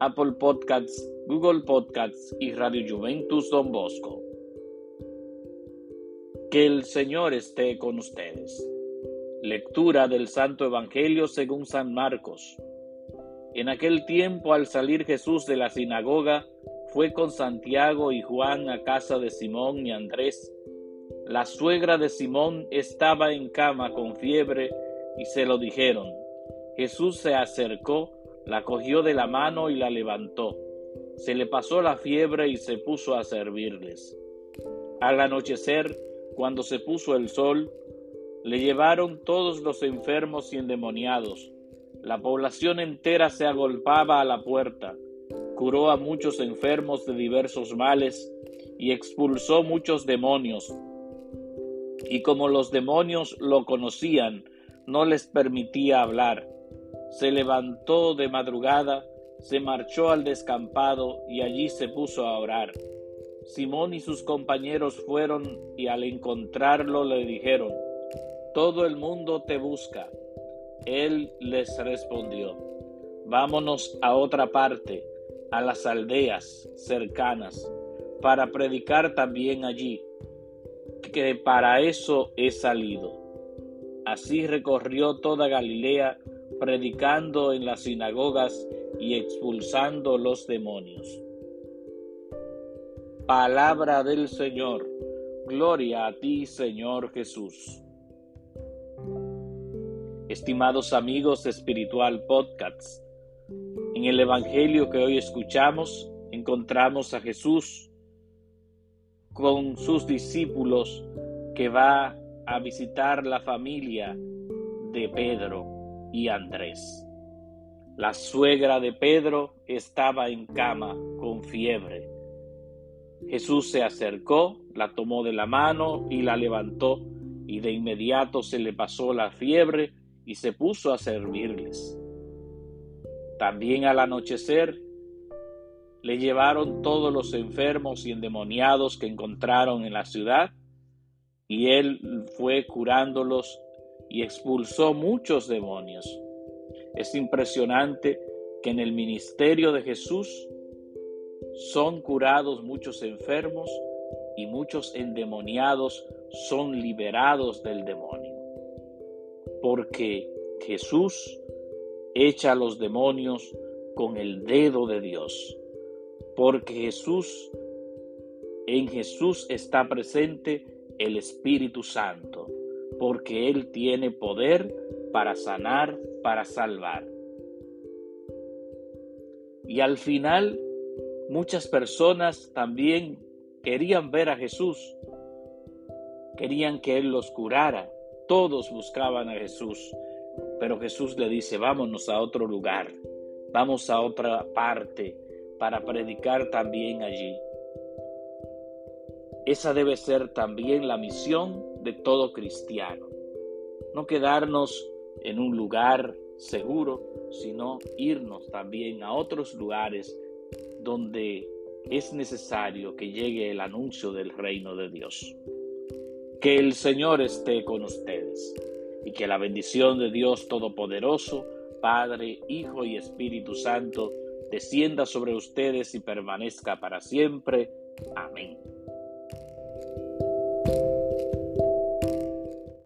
Apple Podcasts, Google Podcasts y Radio Juventus Don Bosco. Que el Señor esté con ustedes. Lectura del Santo Evangelio según San Marcos. En aquel tiempo, al salir Jesús de la sinagoga, fue con Santiago y Juan a casa de Simón y Andrés. La suegra de Simón estaba en cama con fiebre y se lo dijeron. Jesús se acercó, la cogió de la mano y la levantó. Se le pasó la fiebre y se puso a servirles. Al anochecer, cuando se puso el sol, le llevaron todos los enfermos y endemoniados. La población entera se agolpaba a la puerta. Curó a muchos enfermos de diversos males y expulsó muchos demonios. Y como los demonios lo conocían, no les permitía hablar. Se levantó de madrugada, se marchó al descampado y allí se puso a orar. Simón y sus compañeros fueron y al encontrarlo le dijeron, Todo el mundo te busca. Él les respondió, Vámonos a otra parte, a las aldeas cercanas, para predicar también allí, que para eso he salido. Así recorrió toda Galilea, predicando en las sinagogas y expulsando los demonios. Palabra del Señor. Gloria a ti, Señor Jesús. Estimados amigos de Espiritual Podcasts, en el Evangelio que hoy escuchamos encontramos a Jesús con sus discípulos que va a visitar la familia de Pedro y Andrés. La suegra de Pedro estaba en cama con fiebre Jesús se acercó, la tomó de la mano y la levantó, y de inmediato se le pasó la fiebre y se puso a servirles. También al anochecer le llevaron todos los enfermos y endemoniados que encontraron en la ciudad, y él fue curándolos y expulsó muchos demonios. Es impresionante que en el ministerio de Jesús son curados muchos enfermos y muchos endemoniados son liberados del demonio. Porque Jesús echa a los demonios con el dedo de Dios. Porque Jesús, en Jesús está presente el Espíritu Santo. Porque Él tiene poder para sanar, para salvar. Y al final Muchas personas también querían ver a Jesús, querían que Él los curara, todos buscaban a Jesús, pero Jesús le dice, vámonos a otro lugar, vamos a otra parte para predicar también allí. Esa debe ser también la misión de todo cristiano. No quedarnos en un lugar seguro, sino irnos también a otros lugares donde es necesario que llegue el anuncio del reino de Dios. Que el Señor esté con ustedes y que la bendición de Dios Todopoderoso, Padre, Hijo y Espíritu Santo, descienda sobre ustedes y permanezca para siempre. Amén.